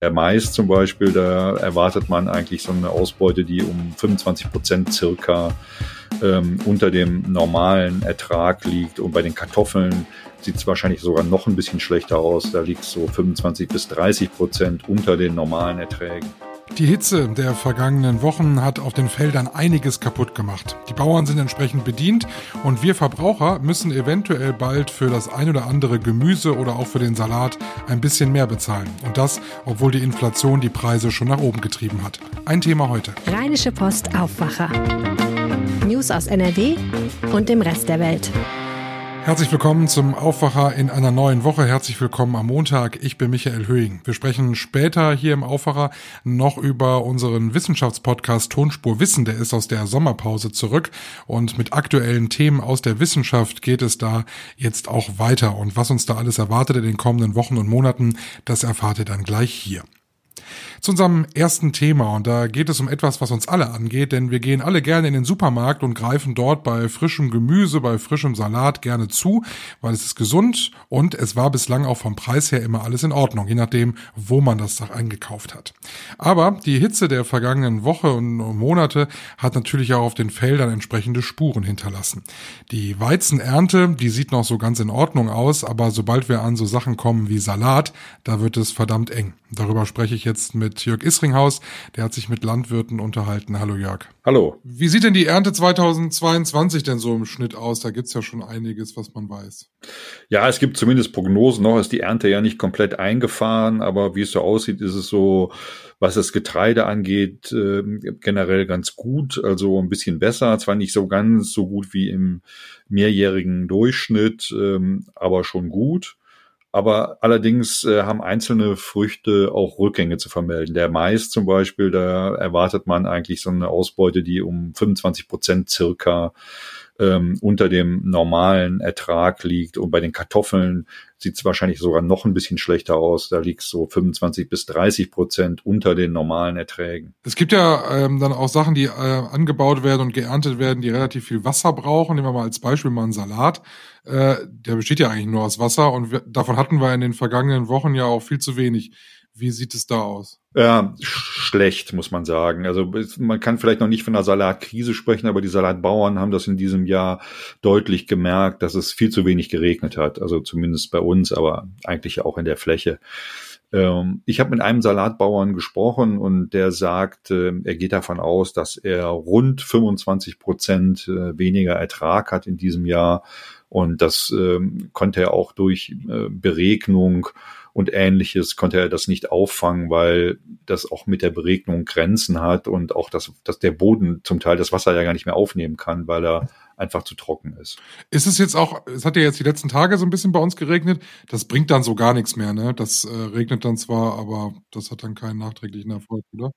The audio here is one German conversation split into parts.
Der Mais zum Beispiel, da erwartet man eigentlich so eine Ausbeute, die um 25 Prozent circa ähm, unter dem normalen Ertrag liegt. Und bei den Kartoffeln sieht es wahrscheinlich sogar noch ein bisschen schlechter aus. Da liegt so 25 bis 30 Prozent unter den normalen Erträgen. Die Hitze der vergangenen Wochen hat auf den Feldern einiges kaputt gemacht. Die Bauern sind entsprechend bedient und wir Verbraucher müssen eventuell bald für das ein oder andere Gemüse oder auch für den Salat ein bisschen mehr bezahlen. Und das, obwohl die Inflation die Preise schon nach oben getrieben hat. Ein Thema heute. Rheinische Post Aufwacher. News aus NRW und dem Rest der Welt. Herzlich willkommen zum Aufwacher in einer neuen Woche. Herzlich willkommen am Montag. Ich bin Michael Höhing. Wir sprechen später hier im Aufwacher noch über unseren Wissenschaftspodcast Tonspur Wissen. Der ist aus der Sommerpause zurück und mit aktuellen Themen aus der Wissenschaft geht es da jetzt auch weiter. Und was uns da alles erwartet in den kommenden Wochen und Monaten, das erfahrt ihr dann gleich hier zu unserem ersten Thema. Und da geht es um etwas, was uns alle angeht, denn wir gehen alle gerne in den Supermarkt und greifen dort bei frischem Gemüse, bei frischem Salat gerne zu, weil es ist gesund und es war bislang auch vom Preis her immer alles in Ordnung, je nachdem, wo man das eingekauft hat. Aber die Hitze der vergangenen Woche und Monate hat natürlich auch auf den Feldern entsprechende Spuren hinterlassen. Die Weizenernte, die sieht noch so ganz in Ordnung aus, aber sobald wir an so Sachen kommen wie Salat, da wird es verdammt eng. Darüber spreche ich jetzt mit mit Jörg Isringhaus. Der hat sich mit Landwirten unterhalten. Hallo Jörg. Hallo. Wie sieht denn die Ernte 2022 denn so im Schnitt aus? Da gibt's ja schon einiges, was man weiß. Ja, es gibt zumindest Prognosen. Noch ist die Ernte ja nicht komplett eingefahren, aber wie es so aussieht, ist es so, was das Getreide angeht, äh, generell ganz gut. Also ein bisschen besser. Zwar nicht so ganz so gut wie im mehrjährigen Durchschnitt, ähm, aber schon gut. Aber allerdings äh, haben einzelne Früchte auch Rückgänge zu vermelden. Der Mais zum Beispiel, da erwartet man eigentlich so eine Ausbeute, die um 25 Prozent circa ähm, unter dem normalen Ertrag liegt. Und bei den Kartoffeln sieht es wahrscheinlich sogar noch ein bisschen schlechter aus. Da liegt so 25 bis 30 Prozent unter den normalen Erträgen. Es gibt ja ähm, dann auch Sachen, die äh, angebaut werden und geerntet werden, die relativ viel Wasser brauchen. Nehmen wir mal als Beispiel mal einen Salat. Äh, der besteht ja eigentlich nur aus Wasser und wir, davon hatten wir in den vergangenen Wochen ja auch viel zu wenig. Wie sieht es da aus? Ja, schlecht, muss man sagen. Also man kann vielleicht noch nicht von einer Salatkrise sprechen, aber die Salatbauern haben das in diesem Jahr deutlich gemerkt, dass es viel zu wenig geregnet hat. Also zumindest bei uns, aber eigentlich auch in der Fläche. Ähm, ich habe mit einem Salatbauern gesprochen und der sagt, er geht davon aus, dass er rund 25 Prozent äh, weniger Ertrag hat in diesem Jahr. Und das ähm, konnte er auch durch äh, Beregnung und ähnliches konnte er das nicht auffangen, weil das auch mit der Beregnung Grenzen hat und auch, dass, dass der Boden zum Teil das Wasser ja gar nicht mehr aufnehmen kann, weil er einfach zu trocken ist. Ist es jetzt auch, es hat ja jetzt die letzten Tage so ein bisschen bei uns geregnet, das bringt dann so gar nichts mehr, ne? Das äh, regnet dann zwar, aber das hat dann keinen nachträglichen Erfolg, oder?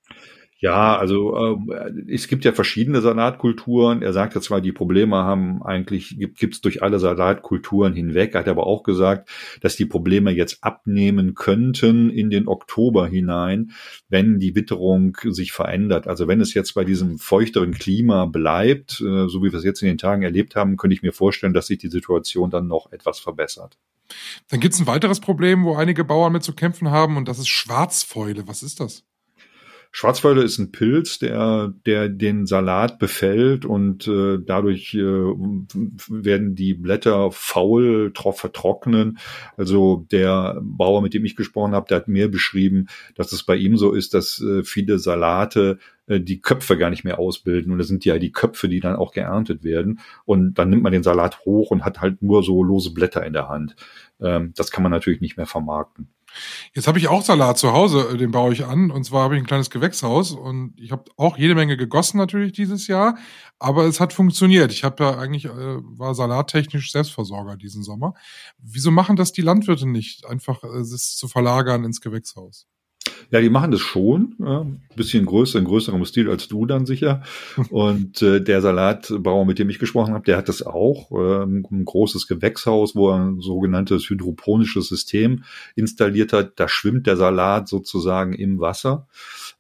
Ja, also äh, es gibt ja verschiedene Salatkulturen. Er sagt ja zwar, die Probleme haben eigentlich, gibt es durch alle Salatkulturen hinweg, hat aber auch gesagt, dass die Probleme jetzt abnehmen könnten in den Oktober hinein, wenn die Witterung sich verändert. Also wenn es jetzt bei diesem feuchteren Klima bleibt, äh, so wie wir es jetzt in den Tagen erlebt haben, könnte ich mir vorstellen, dass sich die Situation dann noch etwas verbessert. Dann gibt es ein weiteres Problem, wo einige Bauern mit zu kämpfen haben, und das ist Schwarzfäule. Was ist das? Schwarzfäule ist ein Pilz, der, der den Salat befällt und äh, dadurch äh, werden die Blätter faul, vertrocknen. Also der Bauer, mit dem ich gesprochen habe, der hat mir beschrieben, dass es bei ihm so ist, dass äh, viele Salate äh, die Köpfe gar nicht mehr ausbilden. Und das sind ja die Köpfe, die dann auch geerntet werden. Und dann nimmt man den Salat hoch und hat halt nur so lose Blätter in der Hand. Ähm, das kann man natürlich nicht mehr vermarkten. Jetzt habe ich auch Salat zu Hause, äh, den baue ich an. Und zwar habe ich ein kleines Gewächshaus und ich habe auch jede Menge gegossen natürlich dieses Jahr, aber es hat funktioniert. Ich habe ja eigentlich äh, war salattechnisch Selbstversorger diesen Sommer. Wieso machen das die Landwirte nicht, einfach äh, es zu verlagern ins Gewächshaus? Ja, die machen das schon. Ja, ein bisschen größer, in größerem Stil als du dann sicher. Und äh, der Salatbauer, mit dem ich gesprochen habe, der hat das auch. Äh, ein großes Gewächshaus, wo er ein sogenanntes hydroponisches System installiert hat. Da schwimmt der Salat sozusagen im Wasser.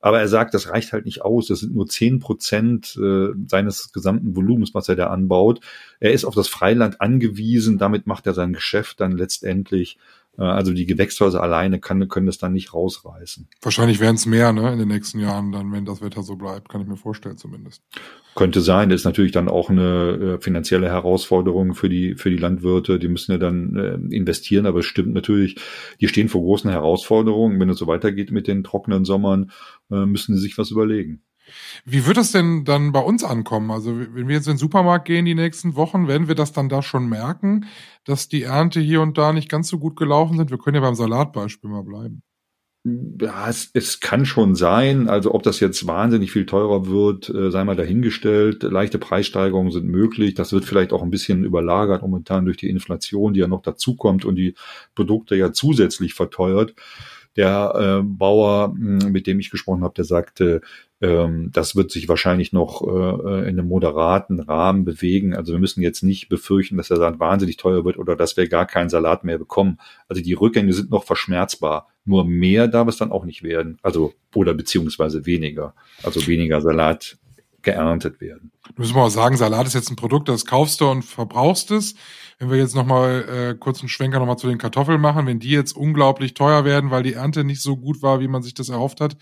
Aber er sagt, das reicht halt nicht aus. Das sind nur zehn Prozent äh, seines gesamten Volumens, was er da anbaut. Er ist auf das Freiland angewiesen. Damit macht er sein Geschäft dann letztendlich. Äh, also die Gewächshäuser alleine kann, können das dann nicht rausreißen. Wahrscheinlich werden es mehr ne, in den nächsten Jahren, dann, wenn das Wetter so bleibt, kann ich mir vorstellen zumindest. Könnte sein, das ist natürlich dann auch eine äh, finanzielle Herausforderung für die, für die Landwirte. Die müssen ja dann äh, investieren, aber es stimmt natürlich, die stehen vor großen Herausforderungen. Wenn es so weitergeht mit den trockenen Sommern, äh, müssen sie sich was überlegen. Wie wird es denn dann bei uns ankommen? Also wenn wir jetzt in den Supermarkt gehen die nächsten Wochen, werden wir das dann da schon merken, dass die Ernte hier und da nicht ganz so gut gelaufen sind? Wir können ja beim Salatbeispiel mal bleiben. Ja, es, es kann schon sein. Also ob das jetzt wahnsinnig viel teurer wird, äh, sei mal dahingestellt. Leichte Preissteigerungen sind möglich. Das wird vielleicht auch ein bisschen überlagert momentan durch die Inflation, die ja noch dazukommt und die Produkte ja zusätzlich verteuert. Der äh, Bauer, hm, mit dem ich gesprochen habe, der sagte, ähm, das wird sich wahrscheinlich noch äh, in einem moderaten Rahmen bewegen. Also wir müssen jetzt nicht befürchten, dass der Salat wahnsinnig teuer wird oder dass wir gar keinen Salat mehr bekommen. Also die Rückgänge sind noch verschmerzbar. Nur mehr darf es dann auch nicht werden. Also oder beziehungsweise weniger. Also weniger Salat geerntet werden. Du musst mal sagen, Salat ist jetzt ein Produkt, das kaufst du und verbrauchst es. Wenn wir jetzt nochmal äh, kurz einen Schwenker nochmal zu den Kartoffeln machen, wenn die jetzt unglaublich teuer werden, weil die Ernte nicht so gut war, wie man sich das erhofft hat,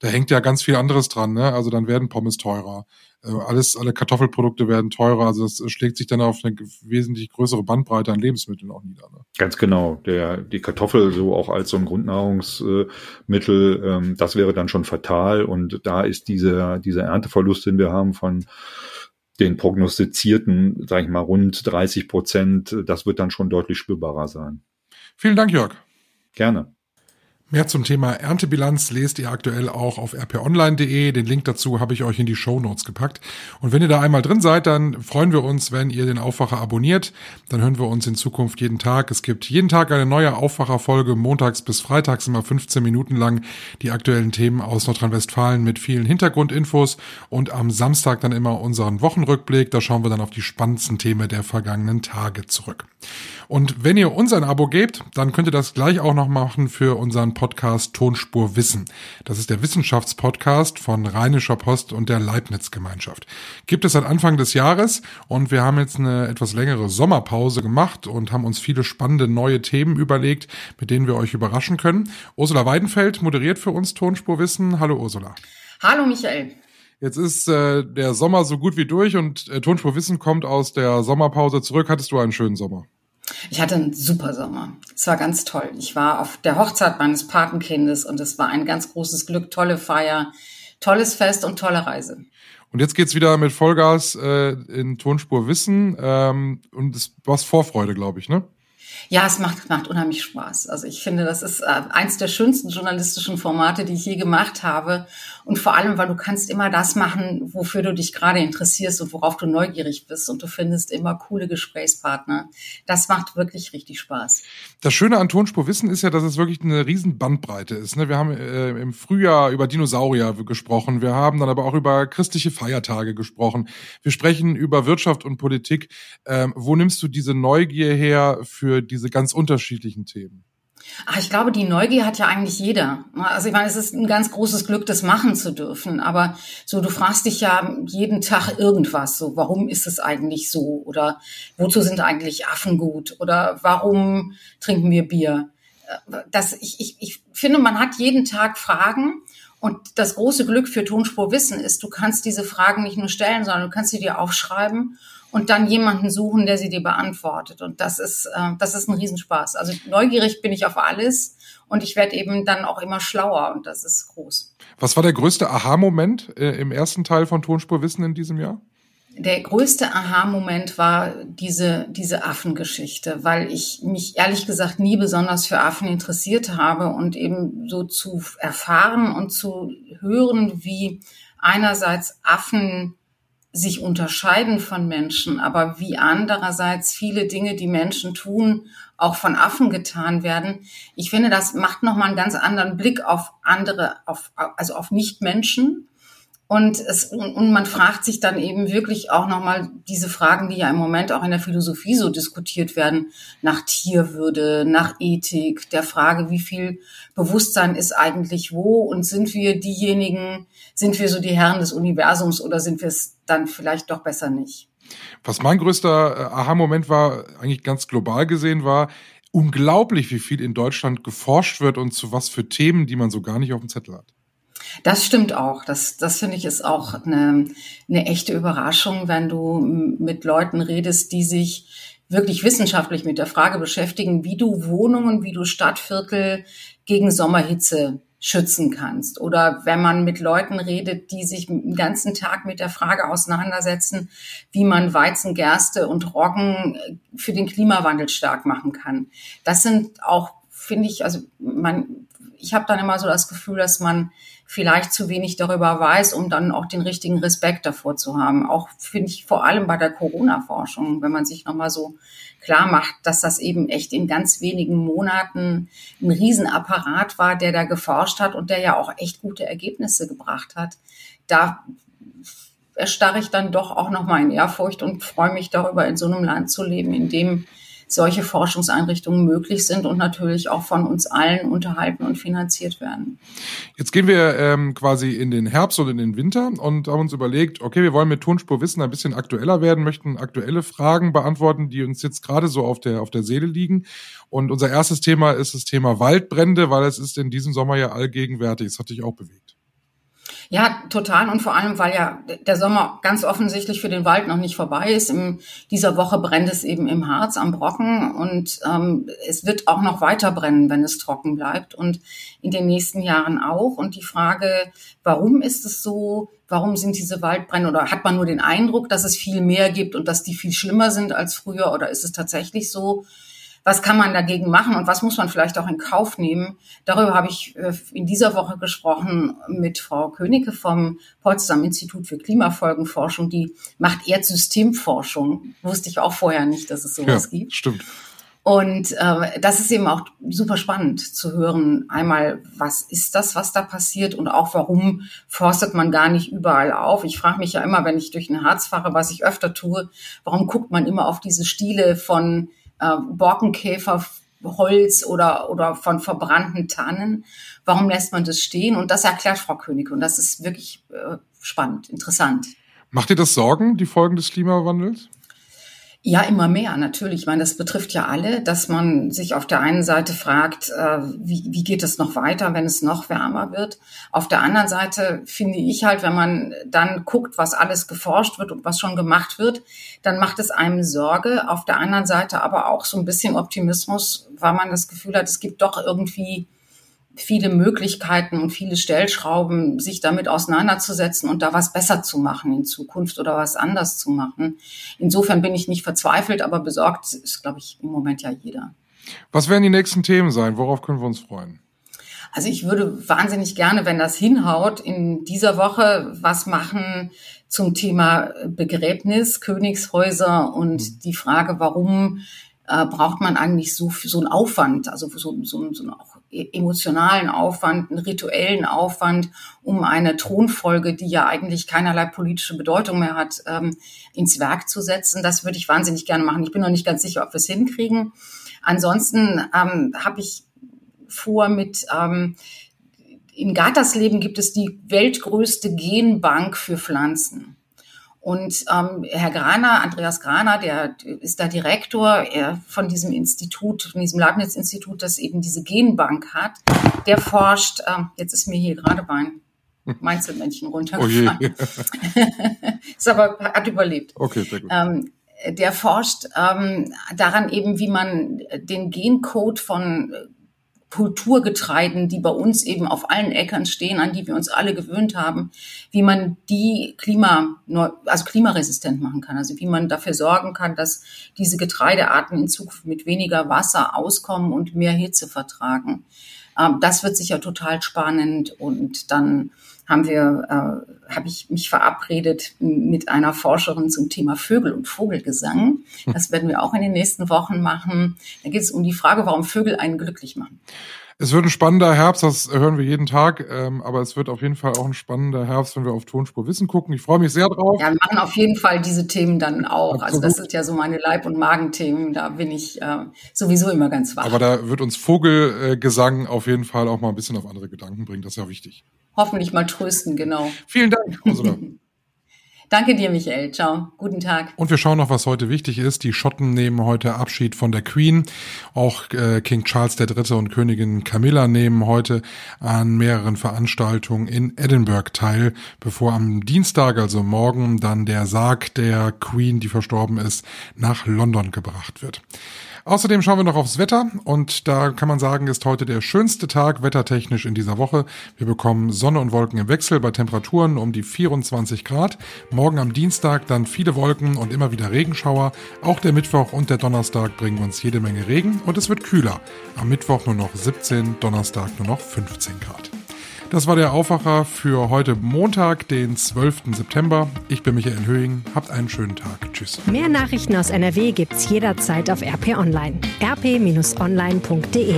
da hängt ja ganz viel anderes dran. Ne? Also dann werden Pommes teurer. Äh, alles, alle Kartoffelprodukte werden teurer. Also das schlägt sich dann auf eine wesentlich größere Bandbreite an Lebensmitteln auch nieder. Ne? Ganz genau. Der, die Kartoffel so auch als so ein Grundnahrungsmittel, ähm, das wäre dann schon fatal. Und da ist dieser, dieser Ernteverlust, den wir haben von den prognostizierten, sage ich mal, rund 30 Prozent, das wird dann schon deutlich spürbarer sein. Vielen Dank, Jörg. Gerne. Mehr zum Thema Erntebilanz lest ihr aktuell auch auf rponline.de. Den Link dazu habe ich euch in die Show gepackt. Und wenn ihr da einmal drin seid, dann freuen wir uns, wenn ihr den Aufwacher abonniert. Dann hören wir uns in Zukunft jeden Tag. Es gibt jeden Tag eine neue Aufwacherfolge, montags bis freitags immer 15 Minuten lang die aktuellen Themen aus Nordrhein-Westfalen mit vielen Hintergrundinfos und am Samstag dann immer unseren Wochenrückblick. Da schauen wir dann auf die spannendsten Themen der vergangenen Tage zurück. Und wenn ihr uns ein Abo gebt, dann könnt ihr das gleich auch noch machen für unseren Podcast Tonspur Wissen. Das ist der Wissenschaftspodcast von Rheinischer Post und der Leibniz Gemeinschaft. Gibt es seit Anfang des Jahres und wir haben jetzt eine etwas längere Sommerpause gemacht und haben uns viele spannende neue Themen überlegt, mit denen wir euch überraschen können. Ursula Weidenfeld moderiert für uns Tonspur Wissen. Hallo Ursula. Hallo Michael. Jetzt ist äh, der Sommer so gut wie durch und äh, Tonspur Wissen kommt aus der Sommerpause zurück. Hattest du einen schönen Sommer? Ich hatte einen super Sommer. Es war ganz toll. Ich war auf der Hochzeit meines Patenkindes und es war ein ganz großes Glück, tolle Feier, tolles Fest und tolle Reise. Und jetzt geht's wieder mit Vollgas äh, in Tonspur Wissen ähm, und es war Vorfreude, glaube ich, ne? Ja, es macht, macht unheimlich Spaß. Also ich finde, das ist äh, eins der schönsten journalistischen Formate, die ich je gemacht habe. Und vor allem, weil du kannst immer das machen, wofür du dich gerade interessierst und worauf du neugierig bist. Und du findest immer coole Gesprächspartner. Das macht wirklich richtig Spaß. Das Schöne an Tonspur Wissen ist ja, dass es wirklich eine riesen Bandbreite ist. Ne? Wir haben äh, im Frühjahr über Dinosaurier gesprochen. Wir haben dann aber auch über christliche Feiertage gesprochen. Wir sprechen über Wirtschaft und Politik. Ähm, wo nimmst du diese Neugier her für diese ganz unterschiedlichen Themen? Ach, ich glaube, die Neugier hat ja eigentlich jeder. Also ich meine, es ist ein ganz großes Glück, das machen zu dürfen. Aber so, du fragst dich ja jeden Tag irgendwas. So, warum ist es eigentlich so? Oder wozu sind eigentlich Affen gut? Oder warum trinken wir Bier? Das, ich, ich, ich finde, man hat jeden Tag Fragen. Und das große Glück für Tonspur Wissen ist, du kannst diese Fragen nicht nur stellen, sondern du kannst sie dir aufschreiben und dann jemanden suchen, der sie dir beantwortet. Und das ist, äh, das ist ein Riesenspaß. Also neugierig bin ich auf alles und ich werde eben dann auch immer schlauer und das ist groß. Was war der größte Aha-Moment äh, im ersten Teil von Tonspurwissen in diesem Jahr? Der größte Aha-Moment war diese, diese Affengeschichte, weil ich mich ehrlich gesagt nie besonders für Affen interessiert habe und eben so zu erfahren und zu hören, wie einerseits Affen sich unterscheiden von Menschen, aber wie andererseits viele Dinge, die Menschen tun, auch von Affen getan werden. Ich finde, das macht nochmal einen ganz anderen Blick auf andere, auf, also auf Nichtmenschen und, es, und man fragt sich dann eben wirklich auch nochmal diese Fragen, die ja im Moment auch in der Philosophie so diskutiert werden, nach Tierwürde, nach Ethik, der Frage, wie viel Bewusstsein ist eigentlich wo und sind wir diejenigen, sind wir so die Herren des Universums oder sind wir es dann vielleicht doch besser nicht? Was mein größter äh, Aha-Moment war, eigentlich ganz global gesehen, war, unglaublich, wie viel in Deutschland geforscht wird und zu was für Themen, die man so gar nicht auf dem Zettel hat. Das stimmt auch. Das, das finde ich ist auch eine, eine echte Überraschung, wenn du mit Leuten redest, die sich wirklich wissenschaftlich mit der Frage beschäftigen, wie du Wohnungen, wie du Stadtviertel gegen Sommerhitze schützen kannst. Oder wenn man mit Leuten redet, die sich den ganzen Tag mit der Frage auseinandersetzen, wie man Weizen, Gerste und Roggen für den Klimawandel stark machen kann. Das sind auch, finde ich, also man, ich habe dann immer so das Gefühl, dass man vielleicht zu wenig darüber weiß, um dann auch den richtigen Respekt davor zu haben. Auch finde ich vor allem bei der Corona-Forschung, wenn man sich nochmal so klar macht, dass das eben echt in ganz wenigen Monaten ein Riesenapparat war, der da geforscht hat und der ja auch echt gute Ergebnisse gebracht hat. Da erstarre ich dann doch auch nochmal in Ehrfurcht und freue mich darüber, in so einem Land zu leben, in dem solche Forschungseinrichtungen möglich sind und natürlich auch von uns allen unterhalten und finanziert werden. Jetzt gehen wir ähm, quasi in den Herbst und in den Winter und haben uns überlegt, okay, wir wollen mit Tonspur Wissen ein bisschen aktueller werden, möchten aktuelle Fragen beantworten, die uns jetzt gerade so auf der, auf der Seele liegen. Und unser erstes Thema ist das Thema Waldbrände, weil es ist in diesem Sommer ja allgegenwärtig. Das hat dich auch bewegt. Ja, total. Und vor allem, weil ja der Sommer ganz offensichtlich für den Wald noch nicht vorbei ist. In dieser Woche brennt es eben im Harz am Brocken und ähm, es wird auch noch weiter brennen, wenn es trocken bleibt und in den nächsten Jahren auch. Und die Frage, warum ist es so? Warum sind diese Waldbrände oder hat man nur den Eindruck, dass es viel mehr gibt und dass die viel schlimmer sind als früher oder ist es tatsächlich so? Was kann man dagegen machen und was muss man vielleicht auch in Kauf nehmen. Darüber habe ich äh, in dieser Woche gesprochen mit Frau Königke vom Potsdam Institut für Klimafolgenforschung. Die macht Erdsystemforschung. Wusste ich auch vorher nicht, dass es sowas ja, gibt. Stimmt. Und äh, das ist eben auch super spannend zu hören. Einmal, was ist das, was da passiert und auch warum forstet man gar nicht überall auf. Ich frage mich ja immer, wenn ich durch den Harz fahre, was ich öfter tue, warum guckt man immer auf diese Stiele von äh, Borkenkäferholz oder, oder von verbrannten Tannen. Warum lässt man das stehen? Und das erklärt Frau König. Und das ist wirklich äh, spannend, interessant. Macht dir das Sorgen, die Folgen des Klimawandels? Ja, immer mehr, natürlich. Ich meine, das betrifft ja alle, dass man sich auf der einen Seite fragt, äh, wie, wie geht es noch weiter, wenn es noch wärmer wird. Auf der anderen Seite finde ich halt, wenn man dann guckt, was alles geforscht wird und was schon gemacht wird, dann macht es einem Sorge. Auf der anderen Seite aber auch so ein bisschen Optimismus, weil man das Gefühl hat, es gibt doch irgendwie viele Möglichkeiten und viele Stellschrauben, sich damit auseinanderzusetzen und da was besser zu machen in Zukunft oder was anders zu machen. Insofern bin ich nicht verzweifelt, aber besorgt ist, glaube ich, im Moment ja jeder. Was werden die nächsten Themen sein? Worauf können wir uns freuen? Also ich würde wahnsinnig gerne, wenn das hinhaut, in dieser Woche was machen zum Thema Begräbnis, Königshäuser und mhm. die Frage, warum äh, braucht man eigentlich so, so einen Aufwand, also so, so, so auch emotionalen Aufwand, einen rituellen Aufwand, um eine Thronfolge, die ja eigentlich keinerlei politische Bedeutung mehr hat, ähm, ins Werk zu setzen. Das würde ich wahnsinnig gerne machen. Ich bin noch nicht ganz sicher, ob wir es hinkriegen. Ansonsten ähm, habe ich vor mit ähm, in Gattersleben gibt es die weltgrößte Genbank für Pflanzen. Und ähm, Herr Graner, Andreas Graner, der ist da Direktor er, von diesem Institut, von diesem Leibniz-Institut, das eben diese Genbank hat. Der forscht, äh, jetzt ist mir hier gerade mein Meinzelmännchen runtergefallen. Oh ist aber, hat überlebt. Okay, sehr gut. Ähm, der forscht ähm, daran eben, wie man den Gencode von Kulturgetreiden, die bei uns eben auf allen Äckern stehen, an die wir uns alle gewöhnt haben, wie man die Klima, also klimaresistent machen kann, also wie man dafür sorgen kann, dass diese Getreidearten in Zukunft mit weniger Wasser auskommen und mehr Hitze vertragen. Ähm, das wird sicher total spannend und dann haben wir, äh, habe ich mich verabredet mit einer Forscherin zum Thema Vögel und Vogelgesang. Das werden wir auch in den nächsten Wochen machen. Da geht es um die Frage, warum Vögel einen glücklich machen. Es wird ein spannender Herbst, das hören wir jeden Tag, ähm, aber es wird auf jeden Fall auch ein spannender Herbst, wenn wir auf Tonspur Wissen gucken. Ich freue mich sehr drauf. Ja, wir machen auf jeden Fall diese Themen dann auch. Absolut. Also das sind ja so meine Leib- und Magenthemen, da bin ich äh, sowieso immer ganz wach. Aber da wird uns Vogelgesang auf jeden Fall auch mal ein bisschen auf andere Gedanken bringen, das ist ja wichtig hoffentlich mal trösten, genau. Vielen Dank, Ursula. Danke dir, Michael. Ciao. Guten Tag. Und wir schauen noch, was heute wichtig ist. Die Schotten nehmen heute Abschied von der Queen. Auch äh, King Charles III. und Königin Camilla nehmen heute an mehreren Veranstaltungen in Edinburgh teil, bevor am Dienstag, also morgen, dann der Sarg der Queen, die verstorben ist, nach London gebracht wird. Außerdem schauen wir noch aufs Wetter und da kann man sagen, ist heute der schönste Tag wettertechnisch in dieser Woche. Wir bekommen Sonne und Wolken im Wechsel bei Temperaturen um die 24 Grad. Morgen am Dienstag dann viele Wolken und immer wieder Regenschauer. Auch der Mittwoch und der Donnerstag bringen uns jede Menge Regen und es wird kühler. Am Mittwoch nur noch 17, Donnerstag nur noch 15 Grad. Das war der Aufwacher für heute Montag, den 12. September. Ich bin Michael Höhing. Habt einen schönen Tag. Tschüss. Mehr Nachrichten aus NRW gibt's jederzeit auf RP Online. rp-online.de